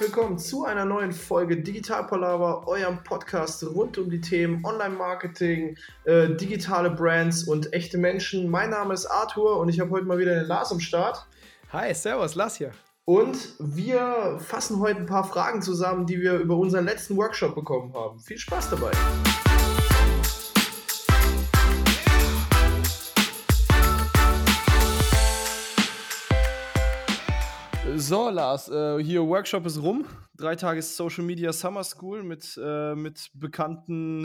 willkommen zu einer neuen Folge Digital Palaver, eurem Podcast rund um die Themen Online-Marketing, äh, digitale Brands und echte Menschen. Mein Name ist Arthur und ich habe heute mal wieder den Lars am Start. Hi, servus, Lars hier. Und wir fassen heute ein paar Fragen zusammen, die wir über unseren letzten Workshop bekommen haben. Viel Spaß dabei! So, Lars, äh, hier Workshop ist rum. Drei Tage Social Media Summer School mit, äh, mit bekannten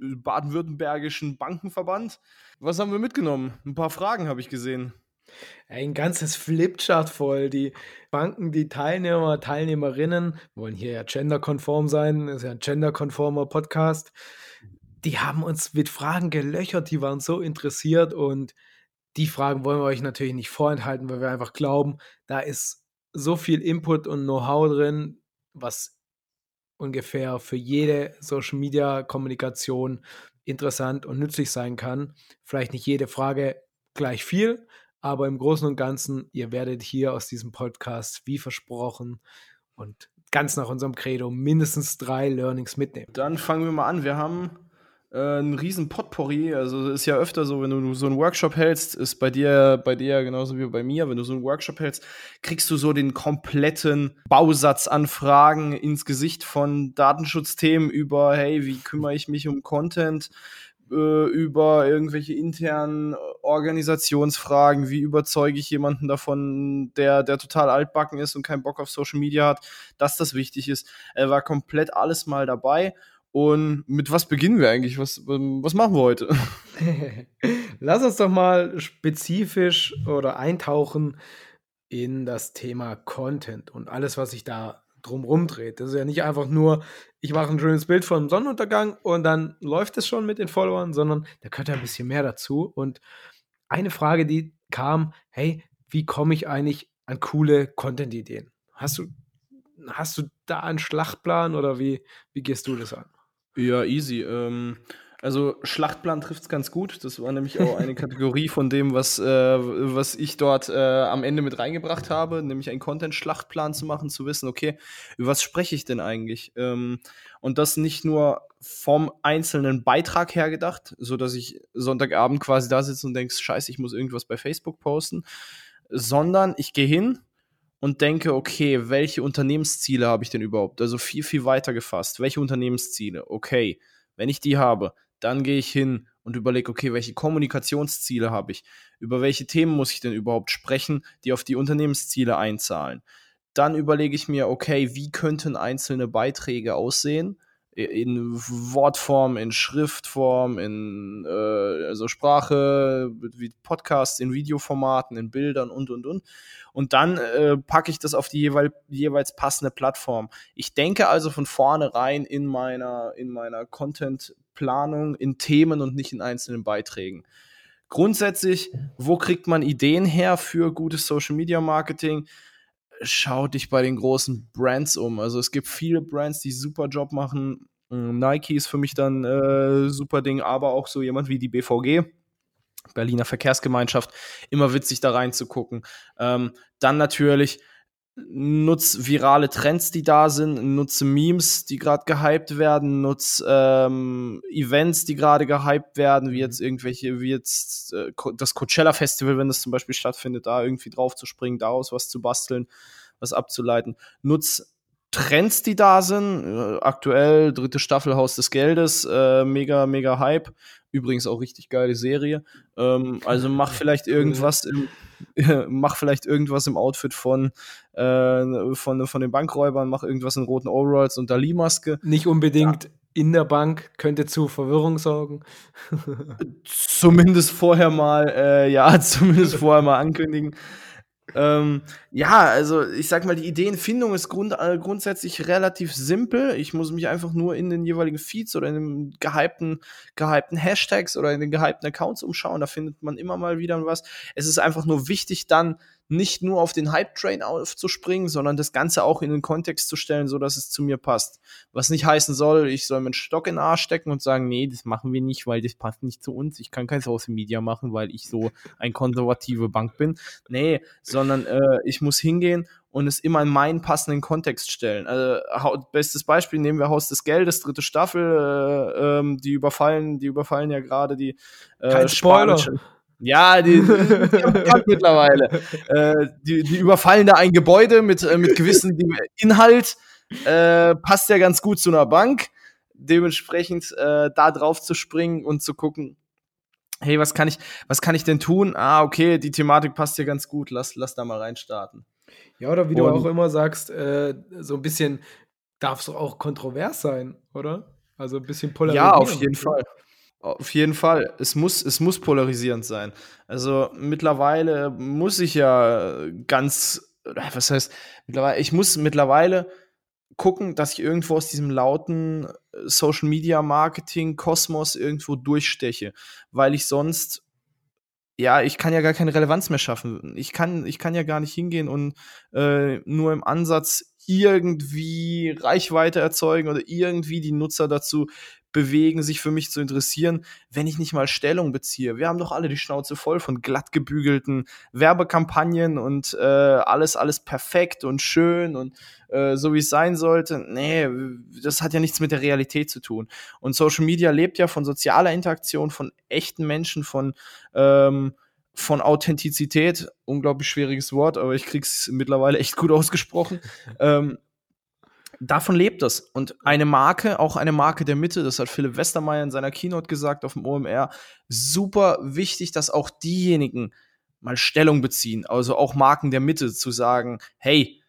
äh, baden-württembergischen Bankenverband. Was haben wir mitgenommen? Ein paar Fragen habe ich gesehen. Ein ganzes Flipchart voll. Die Banken, die Teilnehmer, Teilnehmerinnen wollen hier ja genderkonform sein, das ist ja ein genderkonformer Podcast. Die haben uns mit Fragen gelöchert, die waren so interessiert und die Fragen wollen wir euch natürlich nicht vorenthalten, weil wir einfach glauben, da ist so viel Input und Know-how drin, was ungefähr für jede Social Media Kommunikation interessant und nützlich sein kann. Vielleicht nicht jede Frage gleich viel, aber im Großen und Ganzen, ihr werdet hier aus diesem Podcast, wie versprochen und ganz nach unserem Credo, mindestens drei Learnings mitnehmen. Dann fangen wir mal an. Wir haben äh, ein riesen Potpourri. Also ist ja öfter so, wenn du so einen Workshop hältst, ist bei dir, bei dir genauso wie bei mir, wenn du so einen Workshop hältst, kriegst du so den kompletten Bausatz an Fragen ins Gesicht von Datenschutzthemen über, hey, wie kümmere ich mich um Content? Äh, über irgendwelche internen Organisationsfragen, wie überzeuge ich jemanden davon, der, der total altbacken ist und keinen Bock auf Social Media hat, dass das wichtig ist. Er war komplett alles mal dabei und mit was beginnen wir eigentlich? Was, ähm, was machen wir heute? Lass uns doch mal spezifisch oder eintauchen in das Thema Content und alles, was sich da drumrum dreht. Das ist ja nicht einfach nur, ich mache ein schönes Bild von Sonnenuntergang und dann läuft es schon mit den Followern, sondern da gehört ja ein bisschen mehr dazu. Und eine Frage, die kam, hey, wie komme ich eigentlich an coole Content-Ideen? Hast du, hast du da einen Schlachtplan oder wie, wie gehst du das an? Ja, easy. Ähm, also Schlachtplan trifft es ganz gut. Das war nämlich auch eine Kategorie von dem, was, äh, was ich dort äh, am Ende mit reingebracht habe, nämlich einen Content-Schlachtplan zu machen, zu wissen, okay, über was spreche ich denn eigentlich? Ähm, und das nicht nur vom einzelnen Beitrag her gedacht, so dass ich Sonntagabend quasi da sitze und denke, scheiße, ich muss irgendwas bei Facebook posten, sondern ich gehe hin, und denke, okay, welche Unternehmensziele habe ich denn überhaupt? Also viel, viel weiter gefasst. Welche Unternehmensziele? Okay, wenn ich die habe, dann gehe ich hin und überlege, okay, welche Kommunikationsziele habe ich? Über welche Themen muss ich denn überhaupt sprechen, die auf die Unternehmensziele einzahlen? Dann überlege ich mir, okay, wie könnten einzelne Beiträge aussehen? In Wortform, in Schriftform, in äh, also Sprache, wie Podcasts, in Videoformaten, in Bildern und und und. Und dann äh, packe ich das auf die jeweil, jeweils passende Plattform. Ich denke also von vornherein in meiner, in meiner Content-Planung in Themen und nicht in einzelnen Beiträgen. Grundsätzlich, wo kriegt man Ideen her für gutes Social Media Marketing? schau dich bei den großen Brands um. Also es gibt viele Brands, die super Job machen. Mm, Nike ist für mich dann äh, super Ding, aber auch so jemand wie die BVG. Berliner Verkehrsgemeinschaft, immer witzig da reinzugucken. Ähm, dann natürlich nutz virale Trends, die da sind, nutze Memes, die gerade gehypt werden, nutz ähm, Events, die gerade gehypt werden, wie mhm. jetzt irgendwelche, wie jetzt äh, das Coachella Festival, wenn das zum Beispiel stattfindet, da irgendwie drauf zu springen, daraus was zu basteln, was abzuleiten. Nutz Trends, die da sind. Äh, aktuell dritte Staffel Haus des Geldes, äh, mega, mega Hype. Übrigens auch richtig geile Serie. Ähm, also mach vielleicht irgendwas im, mach vielleicht irgendwas im Outfit von, äh, von, von den Bankräubern, mach irgendwas in roten Overalls und Dali-Maske. Nicht unbedingt ja. in der Bank, könnte zu Verwirrung sorgen. zumindest vorher mal, äh, ja, zumindest vorher mal ankündigen. Ähm, ja, also ich sag mal, die Ideenfindung ist grund äh, grundsätzlich relativ simpel. Ich muss mich einfach nur in den jeweiligen Feeds oder in den gehypten, gehypten Hashtags oder in den gehypten Accounts umschauen. Da findet man immer mal wieder was. Es ist einfach nur wichtig, dann nicht nur auf den Hype-Train aufzuspringen, sondern das Ganze auch in den Kontext zu stellen, so dass es zu mir passt. Was nicht heißen soll, ich soll meinen Stock in den Arsch stecken und sagen, nee, das machen wir nicht, weil das passt nicht zu uns. Ich kann kein Social Media machen, weil ich so ein konservative Bank bin. Nee, sondern äh, ich muss hingehen und es immer in meinen passenden Kontext stellen. Also, bestes Beispiel nehmen wir Haus des Geldes, dritte Staffel, äh, ähm, die überfallen, die überfallen ja gerade die äh, Kein Spoiler. Ja, die, die mittlerweile. Äh, die, die überfallen da ein Gebäude mit, äh, mit gewissem Inhalt. Äh, passt ja ganz gut zu einer Bank. Dementsprechend äh, da drauf zu springen und zu gucken, hey, was kann ich, was kann ich denn tun? Ah, okay, die Thematik passt ja ganz gut, lass, lass da mal reinstarten. Ja, oder wie und, du auch immer sagst, äh, so ein bisschen darf es auch kontrovers sein, oder? Also ein bisschen polarisieren. Ja, auf jeden Fall. Auf jeden Fall. Es muss, es muss polarisierend sein. Also mittlerweile muss ich ja ganz, was heißt, mittlerweile, ich muss mittlerweile gucken, dass ich irgendwo aus diesem lauten Social Media Marketing Kosmos irgendwo durchsteche, weil ich sonst ja, ich kann ja gar keine Relevanz mehr schaffen. Ich kann, ich kann ja gar nicht hingehen und äh, nur im Ansatz irgendwie Reichweite erzeugen oder irgendwie die Nutzer dazu bewegen, sich für mich zu interessieren, wenn ich nicht mal Stellung beziehe. Wir haben doch alle die Schnauze voll von glatt gebügelten Werbekampagnen und äh, alles, alles perfekt und schön und äh, so wie es sein sollte. Nee, das hat ja nichts mit der Realität zu tun. Und Social Media lebt ja von sozialer Interaktion, von echten Menschen, von ähm, von Authentizität, unglaublich schwieriges Wort, aber ich krieg's mittlerweile echt gut ausgesprochen. ähm, davon lebt es. Und eine Marke, auch eine Marke der Mitte, das hat Philipp Westermeier in seiner Keynote gesagt auf dem OMR, super wichtig, dass auch diejenigen mal Stellung beziehen, also auch Marken der Mitte zu sagen, hey,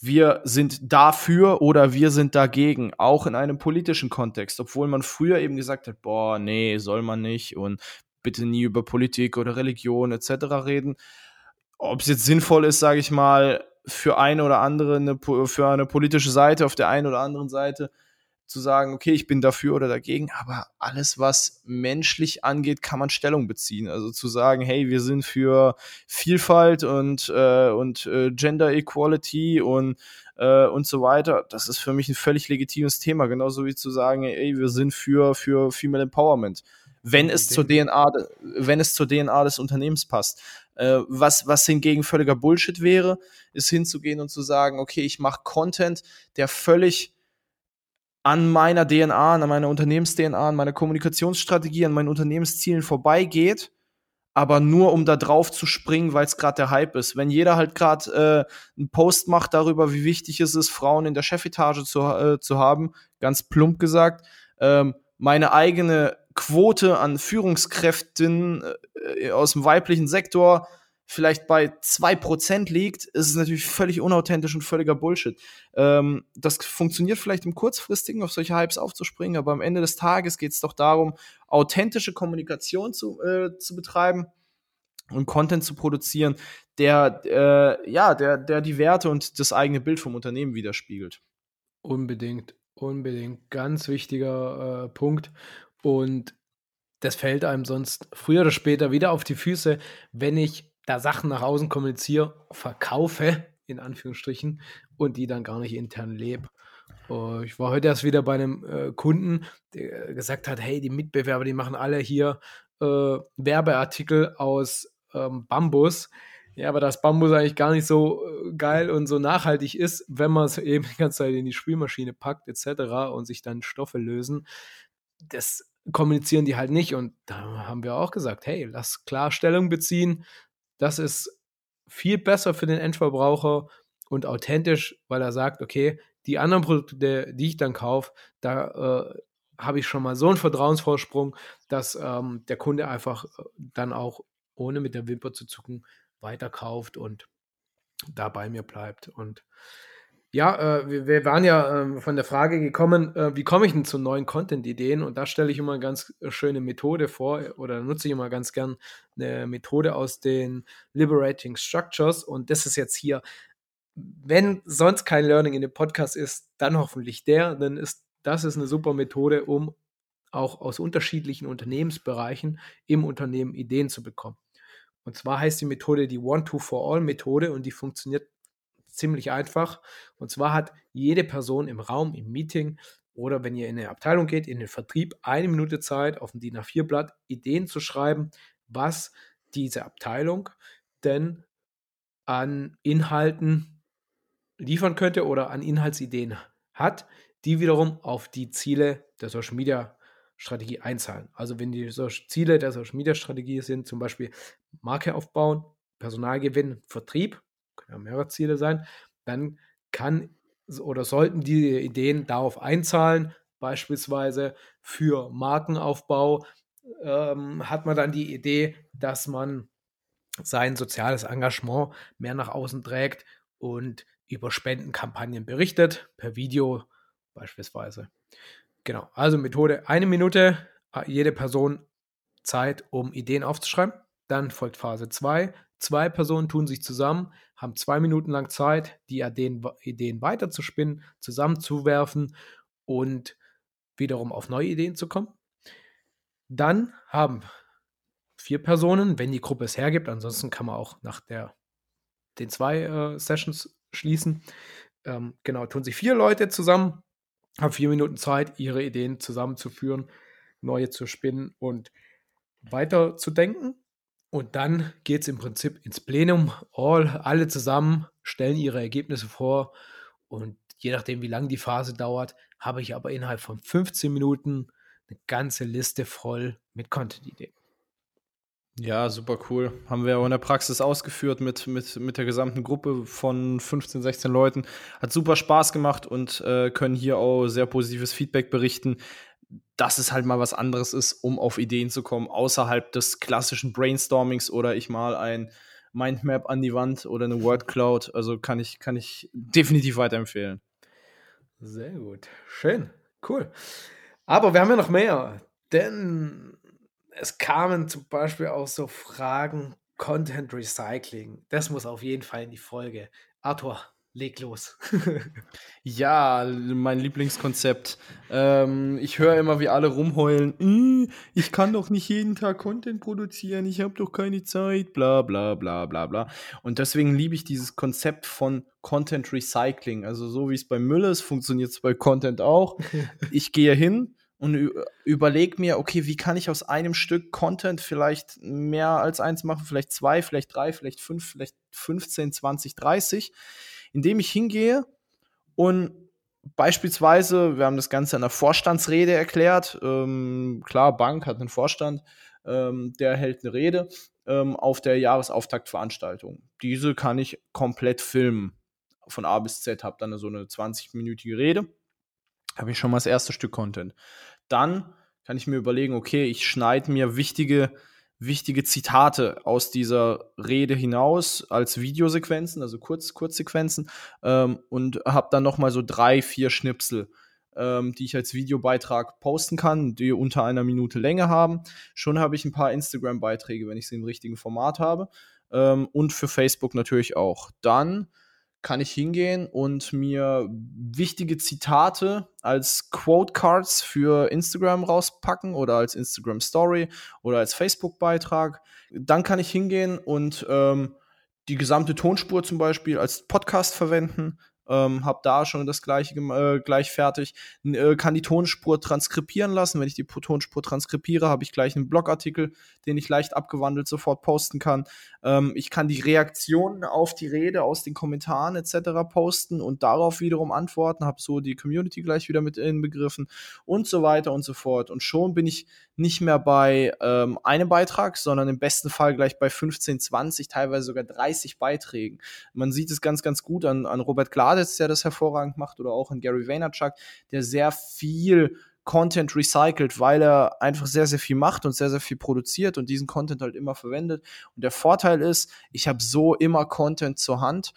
wir sind dafür oder wir sind dagegen, auch in einem politischen Kontext, obwohl man früher eben gesagt hat, boah, nee, soll man nicht und bitte nie über Politik oder Religion etc. reden. Ob es jetzt sinnvoll ist, sage ich mal, für eine oder andere, eine, für eine politische Seite auf der einen oder anderen Seite zu sagen, okay, ich bin dafür oder dagegen, aber alles, was menschlich angeht, kann man Stellung beziehen. Also zu sagen, hey, wir sind für Vielfalt und, äh, und äh, Gender Equality und, äh, und so weiter, das ist für mich ein völlig legitimes Thema. Genauso wie zu sagen, hey, wir sind für, für Female Empowerment wenn es zur DNA, wenn es zur DNA des Unternehmens passt. Äh, was, was hingegen völliger Bullshit wäre, ist hinzugehen und zu sagen, okay, ich mache Content, der völlig an meiner DNA, an meiner Unternehmens-DNA, an meiner Kommunikationsstrategie, an meinen Unternehmenszielen vorbeigeht, aber nur um da drauf zu springen, weil es gerade der Hype ist. Wenn jeder halt gerade äh, einen Post macht darüber, wie wichtig es ist, Frauen in der Chefetage zu, äh, zu haben, ganz plump gesagt, ähm, meine eigene Quote an Führungskräften äh, aus dem weiblichen Sektor vielleicht bei 2% liegt, ist es natürlich völlig unauthentisch und völliger Bullshit. Ähm, das funktioniert vielleicht im kurzfristigen, auf solche Hypes aufzuspringen, aber am Ende des Tages geht es doch darum, authentische Kommunikation zu, äh, zu betreiben und Content zu produzieren, der, äh, ja, der, der die Werte und das eigene Bild vom Unternehmen widerspiegelt. Unbedingt, unbedingt. Ganz wichtiger äh, Punkt. Und das fällt einem sonst früher oder später wieder auf die Füße, wenn ich da Sachen nach außen kommuniziere, verkaufe, in Anführungsstrichen, und die dann gar nicht intern lebe. Uh, ich war heute erst wieder bei einem äh, Kunden, der gesagt hat, hey, die Mitbewerber, die machen alle hier äh, Werbeartikel aus ähm, Bambus. Ja, aber das Bambus eigentlich gar nicht so äh, geil und so nachhaltig ist, wenn man es eben die ganze Zeit in die Spülmaschine packt etc. und sich dann Stoffe lösen. Das kommunizieren die halt nicht. Und da haben wir auch gesagt, hey, lass Klarstellung beziehen. Das ist viel besser für den Endverbraucher und authentisch, weil er sagt, okay, die anderen Produkte, die ich dann kaufe, da äh, habe ich schon mal so einen Vertrauensvorsprung, dass ähm, der Kunde einfach äh, dann auch ohne mit der Wimper zu zucken weiterkauft und da bei mir bleibt. Und ja, äh, wir, waren ja äh, von der Frage gekommen, äh, wie komme ich denn zu neuen Content-Ideen? Und da stelle ich immer eine ganz schöne Methode vor oder nutze ich immer ganz gern eine Methode aus den Liberating Structures. Und das ist jetzt hier, wenn sonst kein Learning in dem Podcast ist, dann hoffentlich der, dann ist das ist eine super Methode, um auch aus unterschiedlichen Unternehmensbereichen im Unternehmen Ideen zu bekommen. Und zwar heißt die Methode die One-Two-For-All-Methode und die funktioniert ziemlich einfach. Und zwar hat jede Person im Raum, im Meeting oder wenn ihr in eine Abteilung geht, in den Vertrieb, eine Minute Zeit, auf dem DIN A4-Blatt Ideen zu schreiben, was diese Abteilung denn an Inhalten liefern könnte oder an Inhaltsideen hat, die wiederum auf die Ziele der Social Media Strategie einzahlen. Also wenn die Ziele der Social Media Strategie sind, zum Beispiel Marke aufbauen, Personalgewinn, Vertrieb, ja mehrere Ziele sein, dann kann oder sollten die Ideen darauf einzahlen. Beispielsweise für Markenaufbau ähm, hat man dann die Idee, dass man sein soziales Engagement mehr nach außen trägt und über Spendenkampagnen berichtet, per Video beispielsweise. Genau, also Methode eine Minute, jede Person Zeit, um Ideen aufzuschreiben. Dann folgt Phase 2. Zwei Personen tun sich zusammen, haben zwei Minuten lang Zeit, die Ideen, Ideen weiterzuspinnen, zusammenzuwerfen und wiederum auf neue Ideen zu kommen. Dann haben vier Personen, wenn die Gruppe es hergibt, ansonsten kann man auch nach der, den zwei äh, Sessions schließen. Ähm, genau, tun sich vier Leute zusammen, haben vier Minuten Zeit, ihre Ideen zusammenzuführen, neue zu spinnen und weiter zu denken. Und dann geht es im Prinzip ins Plenum. All, alle zusammen stellen ihre Ergebnisse vor. Und je nachdem, wie lange die Phase dauert, habe ich aber innerhalb von 15 Minuten eine ganze Liste voll mit Content-Ideen. Ja, super cool. Haben wir auch in der Praxis ausgeführt mit, mit, mit der gesamten Gruppe von 15, 16 Leuten. Hat super Spaß gemacht und äh, können hier auch sehr positives Feedback berichten, dass es halt mal was anderes ist, um auf Ideen zu kommen, außerhalb des klassischen Brainstormings oder ich mal ein Mindmap an die Wand oder eine Word Cloud. Also kann ich, kann ich definitiv weiterempfehlen. Sehr gut. Schön. Cool. Aber wir haben ja noch mehr. Denn es kamen zum Beispiel auch so Fragen Content Recycling. Das muss auf jeden Fall in die Folge. Arthur, leg los. ja, mein Lieblingskonzept. Ähm, ich höre immer, wie alle rumheulen. Ich kann doch nicht jeden Tag Content produzieren. Ich habe doch keine Zeit. Bla bla bla bla bla. Und deswegen liebe ich dieses Konzept von Content Recycling. Also so wie es bei Müll ist, funktioniert es bei Content auch. Ich gehe hin und überlege mir, okay, wie kann ich aus einem Stück Content vielleicht mehr als eins machen, vielleicht zwei, vielleicht drei, vielleicht fünf, vielleicht 15, 20, 30, indem ich hingehe und beispielsweise, wir haben das Ganze in einer Vorstandsrede erklärt, ähm, klar, Bank hat einen Vorstand, ähm, der hält eine Rede ähm, auf der Jahresauftaktveranstaltung. Diese kann ich komplett filmen. Von A bis Z habe dann so eine 20-minütige Rede. Habe ich schon mal das erste Stück Content. Dann kann ich mir überlegen, okay, ich schneide mir wichtige, wichtige Zitate aus dieser Rede hinaus als Videosequenzen, also Kurz, Kurzsequenzen, ähm, und habe dann nochmal so drei, vier Schnipsel, ähm, die ich als Videobeitrag posten kann, die unter einer Minute Länge haben. Schon habe ich ein paar Instagram-Beiträge, wenn ich sie im richtigen Format habe. Ähm, und für Facebook natürlich auch. Dann kann ich hingehen und mir wichtige Zitate als Quote Cards für Instagram rauspacken oder als Instagram Story oder als Facebook Beitrag. Dann kann ich hingehen und ähm, die gesamte Tonspur zum Beispiel als Podcast verwenden, ähm, habe da schon das gleiche äh, gleich fertig, äh, kann die Tonspur transkribieren lassen. Wenn ich die Tonspur transkribiere, habe ich gleich einen Blogartikel, den ich leicht abgewandelt sofort posten kann. Ähm, ich kann die Reaktionen auf die Rede aus den Kommentaren etc. posten und darauf wiederum antworten, habe so die Community gleich wieder mit inbegriffen und so weiter und so fort. Und schon bin ich nicht mehr bei ähm, einem Beitrag, sondern im besten Fall gleich bei 15, 20, teilweise sogar 30 Beiträgen. Man sieht es ganz, ganz gut an, an Robert Gladitz, der das hervorragend macht, oder auch an Gary Vaynerchuk, der sehr viel Content recycelt, weil er einfach sehr, sehr viel macht und sehr, sehr viel produziert und diesen Content halt immer verwendet. Und der Vorteil ist, ich habe so immer Content zur Hand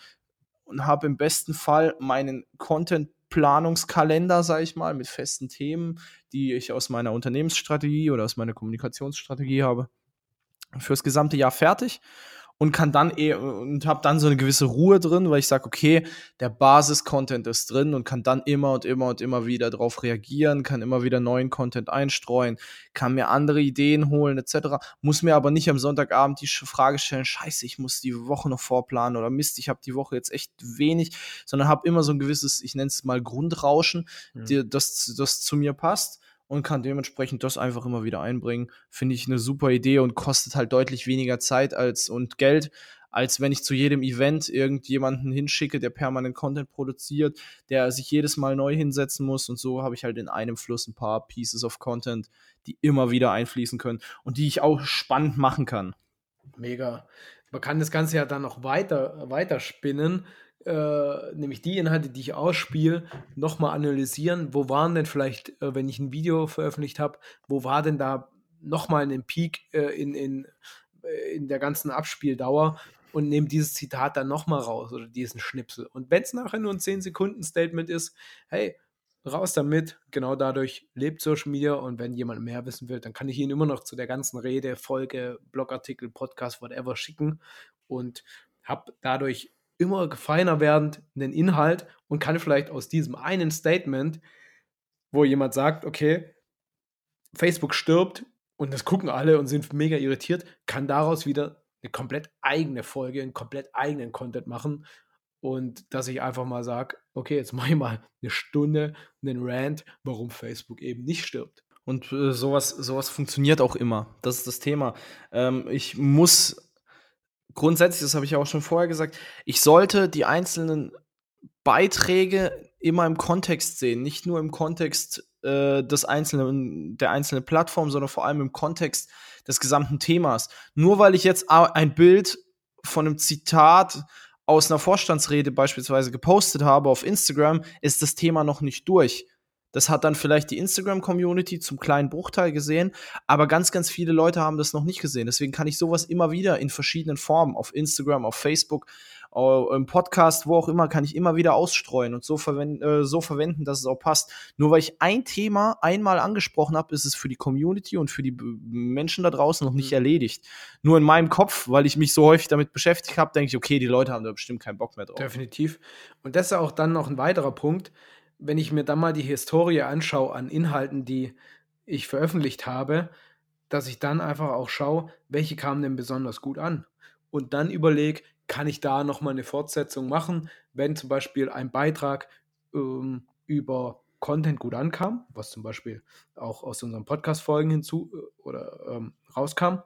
und habe im besten Fall meinen Content Planungskalender, sage ich mal, mit festen Themen, die ich aus meiner Unternehmensstrategie oder aus meiner Kommunikationsstrategie habe, fürs gesamte Jahr fertig und kann dann eh und habe dann so eine gewisse Ruhe drin, weil ich sage, okay, der Basis-Content ist drin und kann dann immer und immer und immer wieder darauf reagieren, kann immer wieder neuen Content einstreuen, kann mir andere Ideen holen etc. Muss mir aber nicht am Sonntagabend die Frage stellen, scheiße, ich muss die Woche noch vorplanen oder Mist, ich habe die Woche jetzt echt wenig, sondern habe immer so ein gewisses, ich nenne es mal Grundrauschen, mhm. das, das zu mir passt und kann dementsprechend das einfach immer wieder einbringen. Finde ich eine super Idee und kostet halt deutlich weniger Zeit als und Geld als wenn ich zu jedem Event irgendjemanden hinschicke, der permanent Content produziert, der sich jedes Mal neu hinsetzen muss. Und so habe ich halt in einem Fluss ein paar Pieces of Content, die immer wieder einfließen können und die ich auch spannend machen kann. Mega. Man kann das Ganze ja dann noch weiter, weiter spinnen äh, nämlich die Inhalte, die ich ausspiele, nochmal analysieren. Wo waren denn vielleicht, äh, wenn ich ein Video veröffentlicht habe, wo war denn da nochmal ein Peak äh, in, in, äh, in der ganzen Abspieldauer und nehme dieses Zitat dann nochmal raus oder diesen Schnipsel. Und wenn es nachher nur ein 10-Sekunden-Statement ist, hey, raus damit. Genau dadurch lebt Social Media und wenn jemand mehr wissen will, dann kann ich ihn immer noch zu der ganzen Rede, Folge, Blogartikel, Podcast, whatever schicken und habe dadurch immer feiner werdend einen Inhalt und kann vielleicht aus diesem einen Statement, wo jemand sagt, okay, Facebook stirbt und das gucken alle und sind mega irritiert, kann daraus wieder eine komplett eigene Folge, einen komplett eigenen Content machen. Und dass ich einfach mal sage, okay, jetzt mache ich mal eine Stunde einen Rant, warum Facebook eben nicht stirbt. Und äh, sowas, sowas funktioniert auch immer. Das ist das Thema. Ähm, ich muss grundsätzlich, das habe ich ja auch schon vorher gesagt, ich sollte die einzelnen Beiträge immer im Kontext sehen, nicht nur im Kontext äh, des einzelnen, der einzelnen Plattform, sondern vor allem im Kontext des gesamten Themas. Nur weil ich jetzt ein Bild von einem Zitat aus einer Vorstandsrede beispielsweise gepostet habe auf Instagram, ist das Thema noch nicht durch. Das hat dann vielleicht die Instagram-Community zum kleinen Bruchteil gesehen, aber ganz, ganz viele Leute haben das noch nicht gesehen. Deswegen kann ich sowas immer wieder in verschiedenen Formen, auf Instagram, auf Facebook, im Podcast, wo auch immer, kann ich immer wieder ausstreuen und so, verwenden, äh, so verwenden, dass es auch passt. Nur weil ich ein Thema einmal angesprochen habe, ist es für die Community und für die Menschen da draußen noch nicht mhm. erledigt. Nur in meinem Kopf, weil ich mich so häufig damit beschäftigt habe, denke ich, okay, die Leute haben da bestimmt keinen Bock mehr drauf. Definitiv. Und das ist auch dann noch ein weiterer Punkt wenn ich mir dann mal die Historie anschaue an Inhalten, die ich veröffentlicht habe, dass ich dann einfach auch schaue, welche kamen denn besonders gut an. Und dann überlege, kann ich da nochmal eine Fortsetzung machen, wenn zum Beispiel ein Beitrag ähm, über Content gut ankam, was zum Beispiel auch aus unseren Podcast-Folgen hinzu äh, oder ähm, rauskam,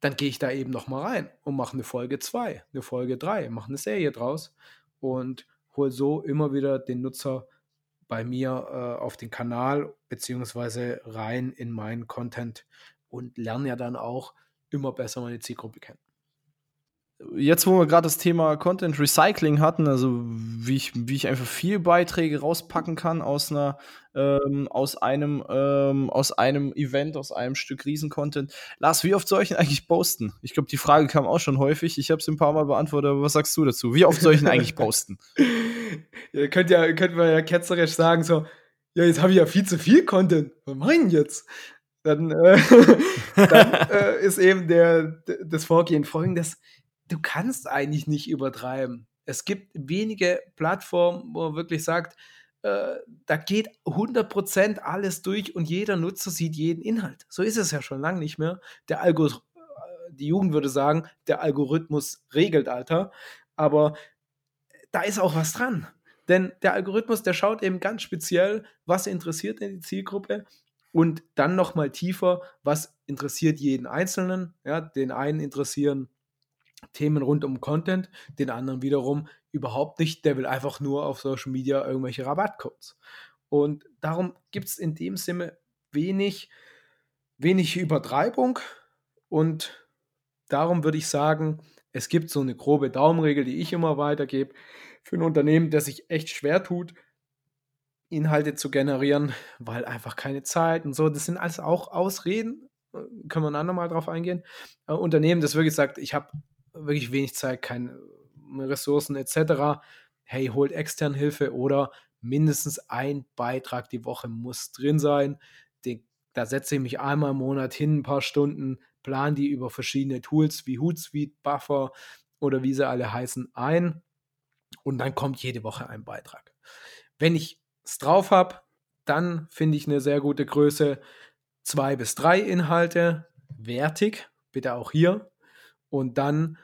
dann gehe ich da eben nochmal rein und mache eine Folge 2, eine Folge 3, mache eine Serie draus und hole so immer wieder den Nutzer bei mir äh, auf den Kanal beziehungsweise rein in meinen Content und lerne ja dann auch immer besser meine Zielgruppe kennen. Jetzt, wo wir gerade das Thema Content Recycling hatten, also wie ich, wie ich einfach viel Beiträge rauspacken kann aus einer, ähm, aus einem, ähm, aus einem Event, aus einem Stück Riesen-Content. Lars, wie oft soll ich denn eigentlich posten? Ich glaube, die Frage kam auch schon häufig. Ich habe es ein paar Mal beantwortet, aber was sagst du dazu? Wie oft soll ich denn eigentlich posten? Ihr könnt ja, könnt man ja ketzerisch sagen, so, ja, jetzt habe ich ja viel zu viel Content. Was mache jetzt? Dann, äh, dann äh, ist eben der, das Vorgehen folgendes. Du kannst eigentlich nicht übertreiben. Es gibt wenige Plattformen, wo man wirklich sagt, äh, da geht 100% alles durch und jeder Nutzer sieht jeden Inhalt. So ist es ja schon lange nicht mehr. Der Algorithmus, äh, die Jugend würde sagen, der Algorithmus regelt, Alter. Aber da ist auch was dran. Denn der Algorithmus, der schaut eben ganz speziell, was interessiert in die Zielgruppe und dann nochmal tiefer, was interessiert jeden Einzelnen. Ja, den einen interessieren Themen rund um Content, den anderen wiederum überhaupt nicht. Der will einfach nur auf Social Media irgendwelche Rabattcodes. Und darum gibt es in dem Sinne wenig, wenig Übertreibung und darum würde ich sagen, es gibt so eine grobe Daumenregel, die ich immer weitergebe für ein Unternehmen, das sich echt schwer tut, Inhalte zu generieren, weil einfach keine Zeit und so. Das sind alles auch Ausreden. Äh, können wir ein andermal drauf eingehen. Ein äh, Unternehmen, das wirklich sagt, ich habe wirklich wenig Zeit, keine äh, Ressourcen etc. Hey, holt extern Hilfe oder mindestens ein Beitrag die Woche muss drin sein. Den, da setze ich mich einmal im Monat hin, ein paar Stunden, plan die über verschiedene Tools wie Hootsuite, Buffer oder wie sie alle heißen ein und dann kommt jede Woche ein Beitrag. Wenn ich es drauf habe, dann finde ich eine sehr gute Größe zwei bis drei Inhalte, wertig, bitte auch hier. Und dann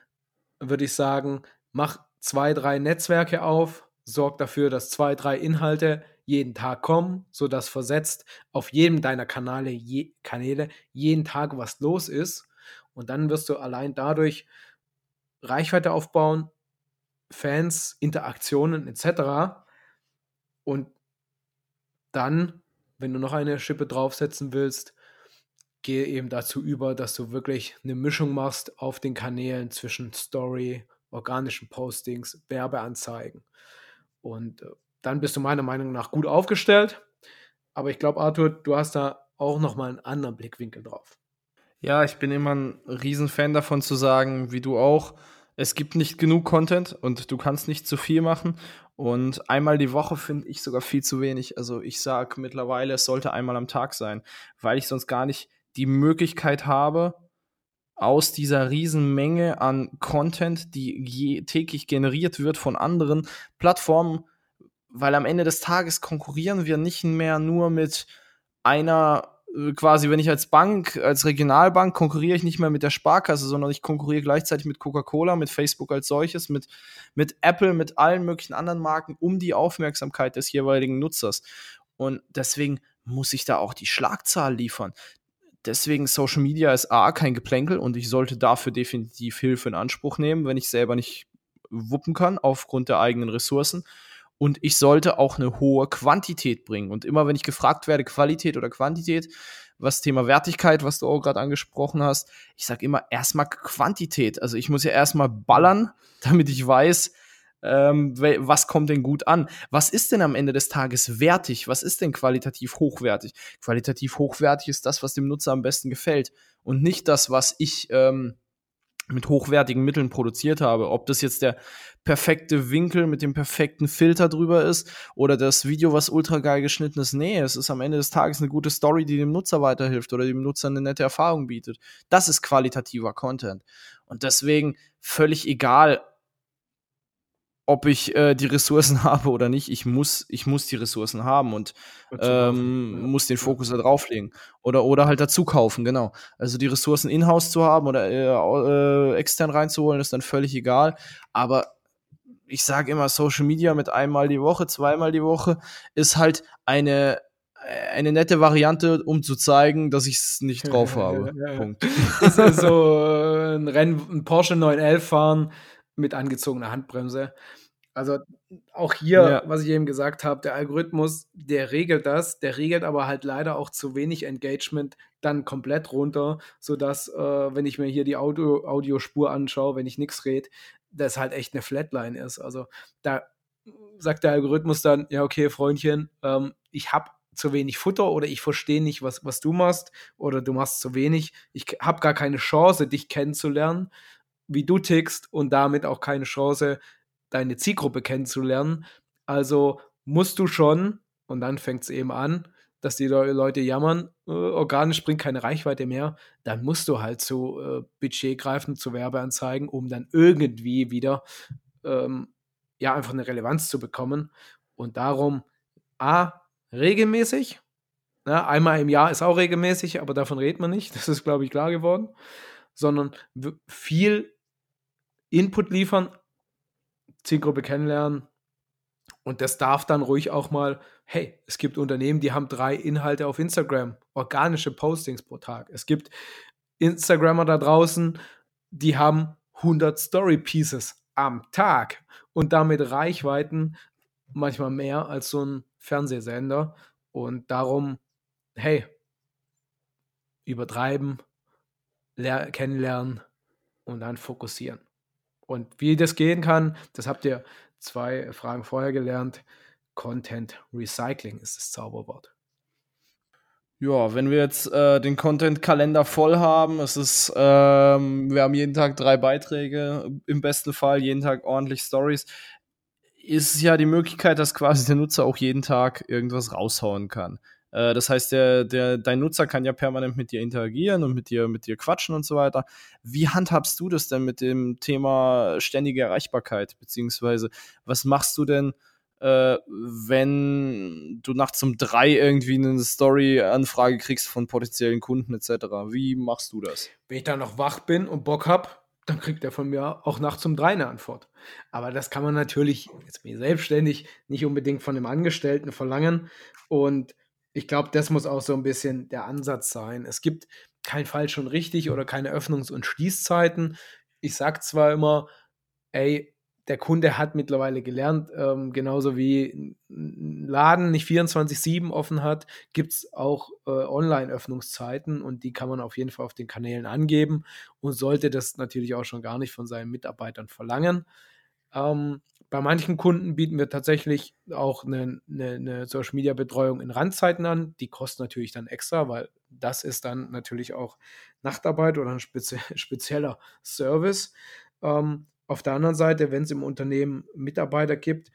würde ich sagen, mach zwei, drei Netzwerke auf, sorg dafür, dass zwei, drei Inhalte jeden Tag kommen, sodass versetzt auf jedem deiner Kanäle, je, Kanäle jeden Tag was los ist. Und dann wirst du allein dadurch Reichweite aufbauen, Fans, Interaktionen etc. Und dann, wenn du noch eine Schippe draufsetzen willst, gehe eben dazu über, dass du wirklich eine Mischung machst auf den Kanälen zwischen Story, organischen Postings, Werbeanzeigen. Und äh, dann bist du meiner Meinung nach gut aufgestellt. Aber ich glaube, Arthur, du hast da auch nochmal einen anderen Blickwinkel drauf. Ja, ich bin immer ein Riesenfan davon zu sagen, wie du auch, es gibt nicht genug Content und du kannst nicht zu viel machen. Und einmal die Woche finde ich sogar viel zu wenig. Also ich sage mittlerweile, es sollte einmal am Tag sein, weil ich sonst gar nicht die Möglichkeit habe, aus dieser Menge an Content, die je, täglich generiert wird von anderen Plattformen, weil am Ende des Tages konkurrieren wir nicht mehr nur mit einer äh, quasi, wenn ich als Bank, als Regionalbank konkurriere ich nicht mehr mit der Sparkasse, sondern ich konkurriere gleichzeitig mit Coca-Cola, mit Facebook als solches, mit, mit Apple, mit allen möglichen anderen Marken um die Aufmerksamkeit des jeweiligen Nutzers. Und deswegen muss ich da auch die Schlagzahl liefern. Deswegen Social Media ist A, kein Geplänkel und ich sollte dafür definitiv Hilfe in Anspruch nehmen, wenn ich selber nicht wuppen kann aufgrund der eigenen Ressourcen und ich sollte auch eine hohe Quantität bringen. Und immer wenn ich gefragt werde, Qualität oder Quantität, was Thema Wertigkeit, was du auch gerade angesprochen hast, ich sage immer erstmal Quantität. Also ich muss ja erstmal ballern, damit ich weiß, ähm, was kommt denn gut an? Was ist denn am Ende des Tages wertig? Was ist denn qualitativ hochwertig? Qualitativ hochwertig ist das, was dem Nutzer am besten gefällt und nicht das, was ich ähm, mit hochwertigen Mitteln produziert habe. Ob das jetzt der perfekte Winkel mit dem perfekten Filter drüber ist oder das Video, was ultra geil geschnitten ist. Nee, es ist am Ende des Tages eine gute Story, die dem Nutzer weiterhilft oder dem Nutzer eine nette Erfahrung bietet. Das ist qualitativer Content. Und deswegen völlig egal, ob ich äh, die Ressourcen habe oder nicht. Ich muss, ich muss die Ressourcen haben und ähm, ja. muss den Fokus da drauf legen. Oder, oder halt dazu kaufen, genau. Also die Ressourcen in-house zu haben oder äh, äh, extern reinzuholen, ist dann völlig egal. Aber ich sage immer, Social Media mit einmal die Woche, zweimal die Woche ist halt eine äh, eine nette Variante, um zu zeigen, dass ich es nicht drauf habe. Ja, ja, Punkt. Das ist so äh, ein Rennen, ein Porsche 911 fahren mit angezogener Handbremse. Also auch hier, ja. was ich eben gesagt habe, der Algorithmus, der regelt das, der regelt aber halt leider auch zu wenig Engagement dann komplett runter, sodass, äh, wenn ich mir hier die Audio, Audiospur anschaue, wenn ich nichts rede, das halt echt eine Flatline ist. Also da sagt der Algorithmus dann, ja, okay, Freundchen, ähm, ich habe zu wenig Futter oder ich verstehe nicht, was, was du machst oder du machst zu wenig. Ich habe gar keine Chance, dich kennenzulernen wie du tickst und damit auch keine Chance, deine Zielgruppe kennenzulernen. Also musst du schon, und dann fängt es eben an, dass die Leute jammern, äh, organisch bringt keine Reichweite mehr, dann musst du halt zu äh, Budget greifen, zu Werbeanzeigen, um dann irgendwie wieder ähm, ja einfach eine Relevanz zu bekommen. Und darum A, regelmäßig. Ja, einmal im Jahr ist auch regelmäßig, aber davon redet man nicht. Das ist, glaube ich, klar geworden. Sondern viel Input liefern, Zielgruppe kennenlernen. Und das darf dann ruhig auch mal, hey, es gibt Unternehmen, die haben drei Inhalte auf Instagram, organische Postings pro Tag. Es gibt Instagrammer da draußen, die haben 100 Story Pieces am Tag und damit Reichweiten manchmal mehr als so ein Fernsehsender. Und darum, hey, übertreiben, kennenlernen und dann fokussieren. Und wie das gehen kann, das habt ihr zwei Fragen vorher gelernt. Content Recycling ist das Zauberwort. Ja, wenn wir jetzt äh, den Content-Kalender voll haben, es ist, ähm, wir haben jeden Tag drei Beiträge, im besten Fall jeden Tag ordentlich Stories, ist ja die Möglichkeit, dass quasi der Nutzer auch jeden Tag irgendwas raushauen kann. Äh, das heißt, der, der, dein Nutzer kann ja permanent mit dir interagieren und mit dir, mit dir quatschen und so weiter. Wie handhabst du das denn mit dem Thema ständige Erreichbarkeit? Beziehungsweise, was machst du denn, äh, wenn du nachts um drei irgendwie eine Story-Anfrage kriegst von potenziellen Kunden etc.? Wie machst du das? Wenn ich da noch wach bin und Bock habe, dann kriegt er von mir auch nachts um drei eine Antwort. Aber das kann man natürlich, jetzt bin ich selbstständig, nicht unbedingt von einem Angestellten verlangen. Und ich glaube, das muss auch so ein bisschen der Ansatz sein. Es gibt kein falsch und richtig oder keine Öffnungs- und Schließzeiten. ich sage zwar immer, ey, der Kunde hat mittlerweile gelernt, ähm, genauso wie ein Laden nicht 24-7 offen hat, gibt es auch äh, Online-Öffnungszeiten und die kann man auf jeden Fall auf den Kanälen angeben und sollte das natürlich auch schon gar nicht von seinen Mitarbeitern verlangen. Ähm, bei manchen Kunden bieten wir tatsächlich auch eine, eine, eine Social Media Betreuung in Randzeiten an. Die kostet natürlich dann extra, weil das ist dann natürlich auch Nachtarbeit oder ein spezie spezieller Service. Ähm, auf der anderen Seite, wenn es im Unternehmen Mitarbeiter gibt,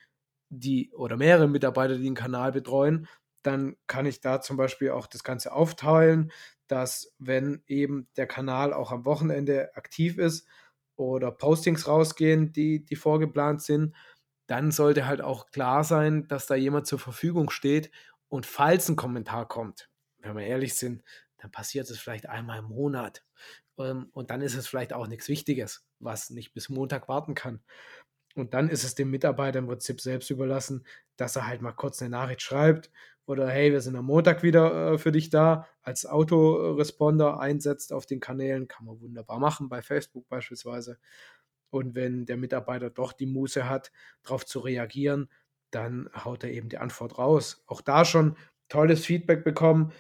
die oder mehrere Mitarbeiter, die den Kanal betreuen, dann kann ich da zum Beispiel auch das Ganze aufteilen, dass wenn eben der Kanal auch am Wochenende aktiv ist oder Postings rausgehen, die, die vorgeplant sind, dann sollte halt auch klar sein, dass da jemand zur Verfügung steht und falls ein Kommentar kommt, wenn wir ehrlich sind, dann passiert es vielleicht einmal im Monat ähm, und dann ist es vielleicht auch nichts Wichtiges, was nicht bis Montag warten kann. Und dann ist es dem Mitarbeiter im Prinzip selbst überlassen, dass er halt mal kurz eine Nachricht schreibt oder hey, wir sind am Montag wieder äh, für dich da, als Autoresponder einsetzt auf den Kanälen, kann man wunderbar machen, bei Facebook beispielsweise. Und wenn der Mitarbeiter doch die Muße hat, darauf zu reagieren, dann haut er eben die Antwort raus. Auch da schon tolles Feedback bekommen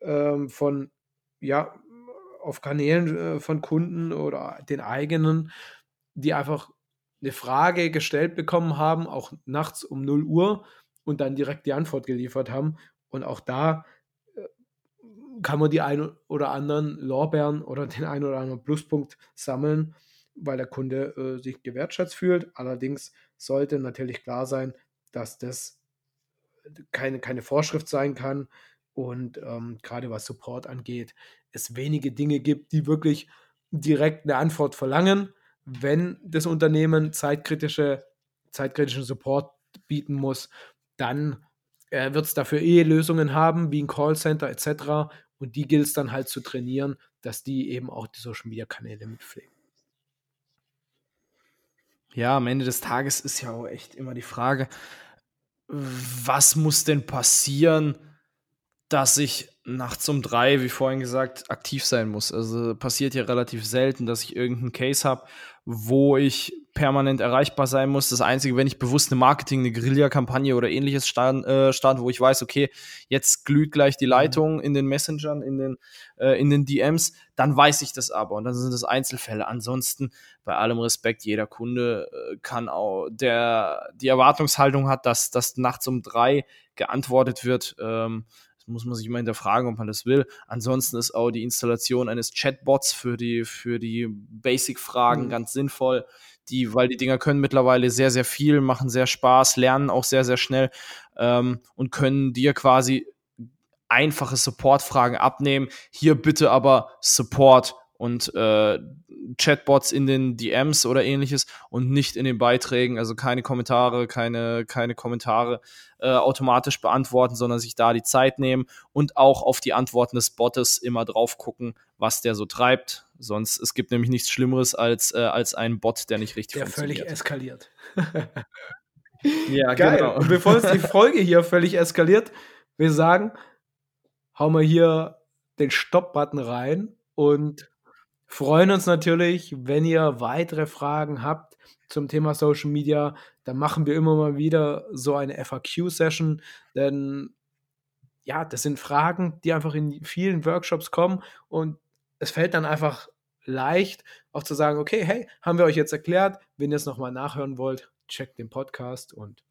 ähm, von ja, auf Kanälen äh, von Kunden oder den eigenen, die einfach eine Frage gestellt bekommen haben, auch nachts um 0 Uhr und dann direkt die Antwort geliefert haben. Und auch da äh, kann man die ein oder anderen Lorbeeren oder den ein oder anderen Pluspunkt sammeln, weil der Kunde äh, sich gewertschätzt fühlt. Allerdings sollte natürlich klar sein, dass das keine, keine Vorschrift sein kann und ähm, gerade was Support angeht, es wenige Dinge gibt, die wirklich direkt eine Antwort verlangen. Wenn das Unternehmen zeitkritische, zeitkritischen Support bieten muss, dann äh, wird es dafür eh Lösungen haben, wie ein Callcenter etc. Und die gilt es dann halt zu trainieren, dass die eben auch die Social Media Kanäle mitpflegen. Ja, am Ende des Tages ist ja auch echt immer die Frage, was muss denn passieren, dass ich nachts um drei, wie vorhin gesagt, aktiv sein muss. Also passiert ja relativ selten, dass ich irgendeinen Case habe, wo ich permanent erreichbar sein muss. Das Einzige, wenn ich bewusst eine Marketing, eine Guerilla-Kampagne oder ähnliches start, äh, starte, wo ich weiß, okay, jetzt glüht gleich die mhm. Leitung in den Messengern, in den, äh, in den DMs, dann weiß ich das aber und dann sind das Einzelfälle. Ansonsten, bei allem Respekt, jeder Kunde äh, kann auch, der die Erwartungshaltung hat, dass, dass nachts um drei geantwortet wird, ähm, das muss man sich immer hinterfragen, ob man das will. Ansonsten ist auch die Installation eines Chatbots für die, für die Basic-Fragen mhm. ganz sinnvoll. Die, weil die Dinger können mittlerweile sehr, sehr viel, machen sehr Spaß, lernen auch sehr, sehr schnell ähm, und können dir quasi einfache Support-Fragen abnehmen. Hier bitte aber Support und äh, Chatbots in den DMs oder ähnliches und nicht in den Beiträgen, also keine Kommentare, keine, keine Kommentare äh, automatisch beantworten, sondern sich da die Zeit nehmen und auch auf die Antworten des Bottes immer drauf gucken, was der so treibt. Sonst, es gibt nämlich nichts Schlimmeres als, äh, als ein Bot, der nicht richtig der funktioniert. Der völlig eskaliert. ja, Geil. genau. Und bevor es die Folge hier völlig eskaliert, wir sagen, hauen wir hier den Stopp-Button rein und freuen uns natürlich, wenn ihr weitere Fragen habt zum Thema Social Media. Dann machen wir immer mal wieder so eine FAQ-Session, denn ja, das sind Fragen, die einfach in vielen Workshops kommen und es fällt dann einfach leicht, auch zu sagen, okay, hey, haben wir euch jetzt erklärt, wenn ihr es nochmal nachhören wollt, checkt den Podcast und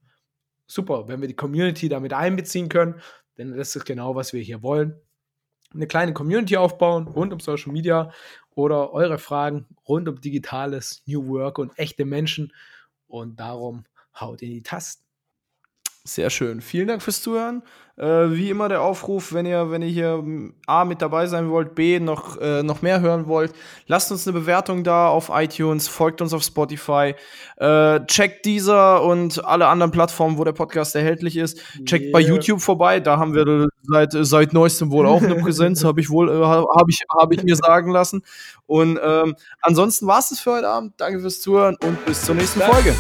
super, wenn wir die Community damit einbeziehen können, denn das ist genau, was wir hier wollen. Eine kleine Community aufbauen rund um Social Media oder eure Fragen rund um digitales New Work und echte Menschen. Und darum haut in die Tasten. Sehr schön. Vielen Dank fürs Zuhören. Äh, wie immer der Aufruf, wenn ihr, wenn ihr hier A mit dabei sein wollt, B noch, äh, noch mehr hören wollt, lasst uns eine Bewertung da auf iTunes, folgt uns auf Spotify, äh, checkt dieser und alle anderen Plattformen, wo der Podcast erhältlich ist. Checkt yeah. bei YouTube vorbei, da haben wir seit, seit neuestem wohl auch eine Präsenz, habe ich wohl, äh, habe ich, hab ich mir sagen lassen. Und ähm, ansonsten war es das für heute Abend. Danke fürs Zuhören und bis zur nächsten Folge.